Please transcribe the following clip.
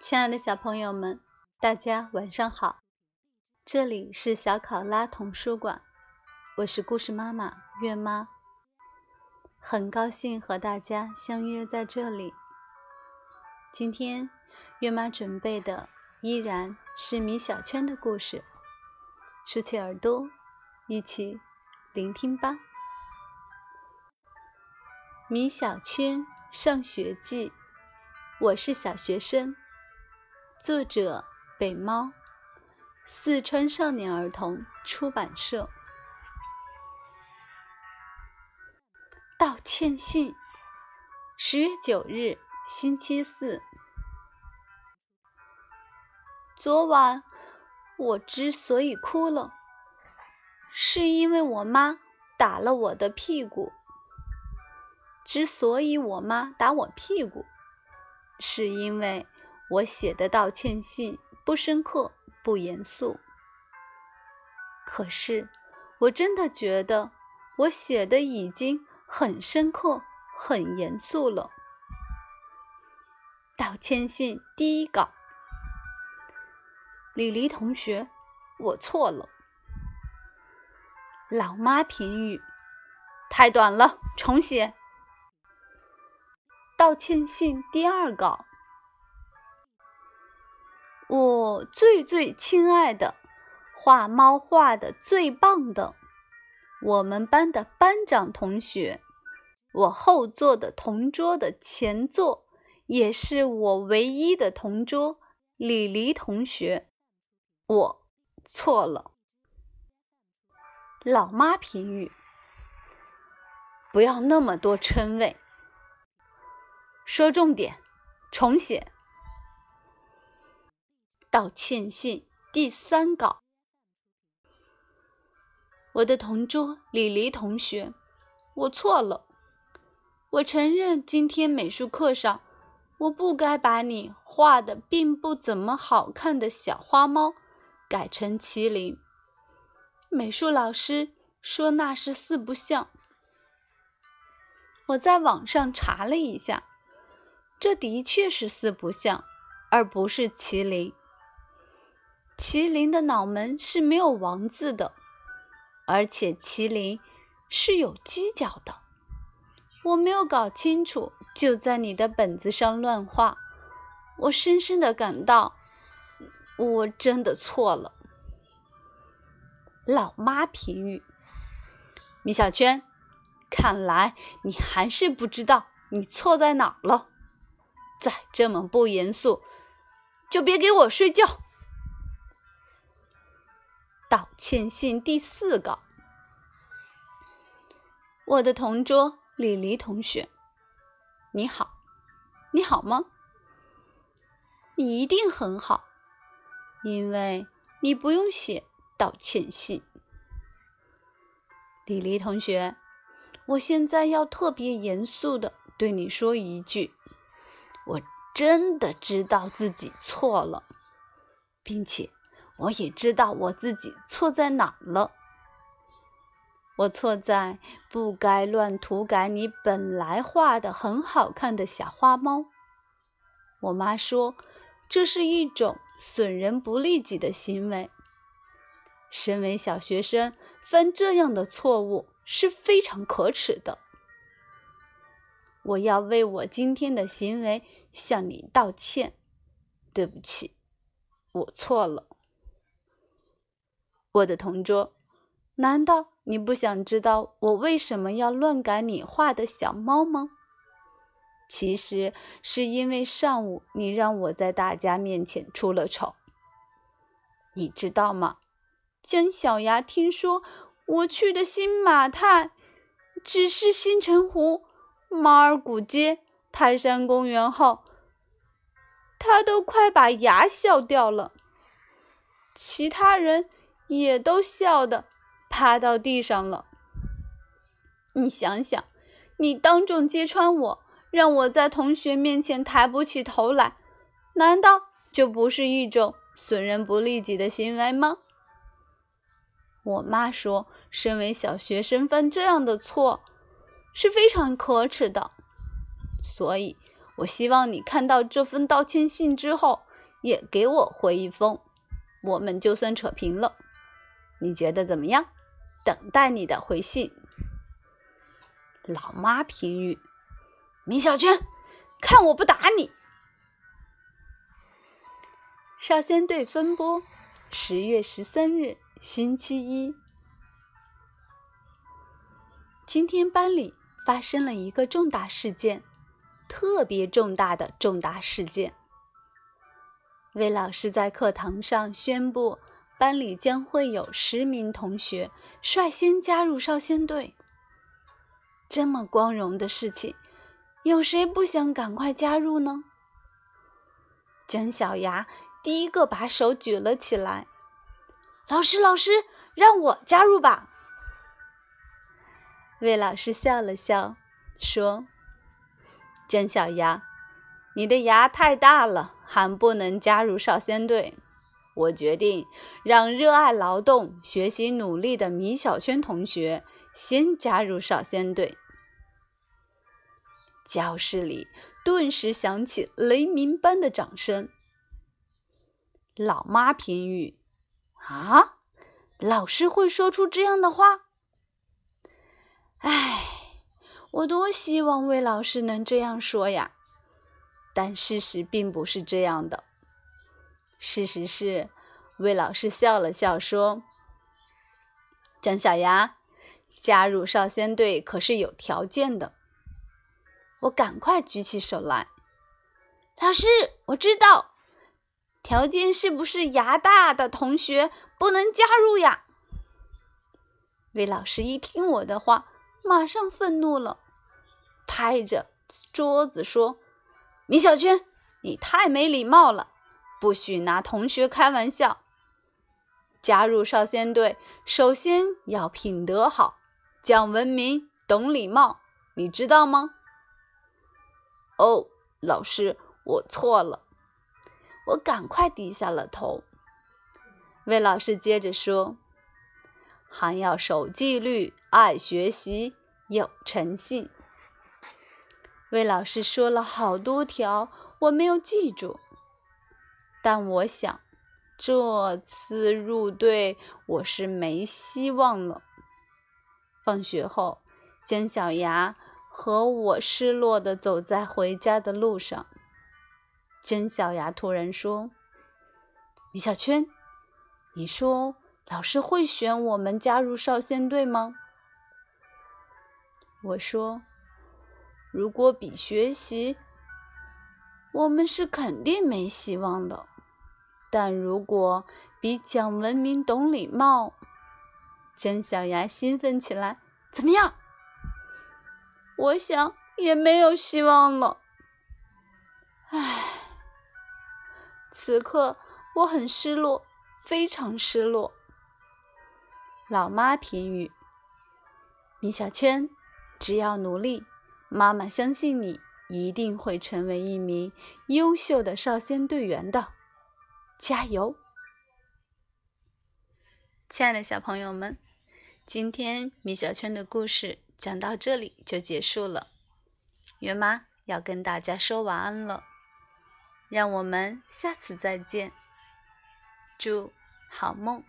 亲爱的小朋友们，大家晚上好！这里是小考拉童书馆，我是故事妈妈月妈，很高兴和大家相约在这里。今天月妈准备的依然是米小圈的故事，竖起耳朵，一起聆听吧。米小圈上学记，我是小学生。作者：北猫，四川少年儿童出版社。道歉信，十月九日，星期四。昨晚我之所以哭了，是因为我妈打了我的屁股。之所以我妈打我屁股，是因为。我写的道歉信不深刻、不严肃，可是我真的觉得我写的已经很深刻、很严肃了。道歉信第一稿，李黎同学，我错了。老妈评语：太短了，重写。道歉信第二稿。我最最亲爱的，画猫画的最棒的，我们班的班长同学，我后座的同桌的前座，也是我唯一的同桌，李黎同学，我错了。老妈评语：不要那么多称谓，说重点，重写。道歉信第三稿，我的同桌李黎同学，我错了。我承认今天美术课上，我不该把你画的并不怎么好看的小花猫改成麒麟。美术老师说那是四不像。我在网上查了一下，这的确是四不像，而不是麒麟。麒麟的脑门是没有王字的，而且麒麟是有犄角的。我没有搞清楚，就在你的本子上乱画。我深深的感到，我真的错了。老妈评语：米小圈，看来你还是不知道你错在哪儿了。再这么不严肃，就别给我睡觉。道歉信第四稿，我的同桌李黎同学，你好，你好吗？你一定很好，因为你不用写道歉信。李黎同学，我现在要特别严肃的对你说一句，我真的知道自己错了，并且。我也知道我自己错在哪儿了。我错在不该乱涂改你本来画的很好看的小花猫。我妈说这是一种损人不利己的行为。身为小学生，犯这样的错误是非常可耻的。我要为我今天的行为向你道歉。对不起，我错了。我的同桌，难道你不想知道我为什么要乱改你画的小猫吗？其实是因为上午你让我在大家面前出了丑，你知道吗？姜小牙听说我去的新马泰只是新城湖、马尔古街、泰山公园后，他都快把牙笑掉了。其他人。也都笑得趴到地上了。你想想，你当众揭穿我，让我在同学面前抬不起头来，难道就不是一种损人不利己的行为吗？我妈说，身为小学生犯这样的错是非常可耻的。所以，我希望你看到这份道歉信之后，也给我回一封，我们就算扯平了。你觉得怎么样？等待你的回信。”老妈评语：“米小圈，看我不打你！”少先队分拨：十月十三日，星期一。今天班里发生了一个重大事件，特别重大的重大事件。魏老师在课堂上宣布，班里将会有十名同学率先加入少先队。这么光荣的事情，有谁不想赶快加入呢？姜小牙第一个把手举了起来：“老师，老师，让我加入吧！”魏老师笑了笑，说：“姜小牙，你的牙太大了，还不能加入少先队。我决定让热爱劳动、学习努力的米小圈同学。”先加入少先队。教室里顿时响起雷鸣般的掌声。老妈评语：啊，老师会说出这样的话？唉，我多希望魏老师能这样说呀！但事实并不是这样的。事实是，魏老师笑了笑说：“姜小牙。”加入少先队可是有条件的。我赶快举起手来，老师，我知道，条件是不是牙大的同学不能加入呀？魏老师一听我的话，马上愤怒了，拍着桌子说：“米小圈，你太没礼貌了，不许拿同学开玩笑。加入少先队，首先要品德好。”讲文明，懂礼貌，你知道吗？哦，老师，我错了。我赶快低下了头。魏老师接着说：“还要守纪律，爱学习，有诚信。”魏老师说了好多条，我没有记住。但我想，这次入队我是没希望了。放学后，姜小牙和我失落地走在回家的路上。姜小牙突然说：“米小圈，你说老师会选我们加入少先队吗？”我说：“如果比学习，我们是肯定没希望的；但如果比讲文明、懂礼貌，”姜小牙兴奋起来，怎么样？我想也没有希望了。唉，此刻我很失落，非常失落。老妈评语：米小圈，只要努力，妈妈相信你一定会成为一名优秀的少先队员的，加油！亲爱的小朋友们。今天米小圈的故事讲到这里就结束了，月妈要跟大家说晚安了，让我们下次再见，祝好梦。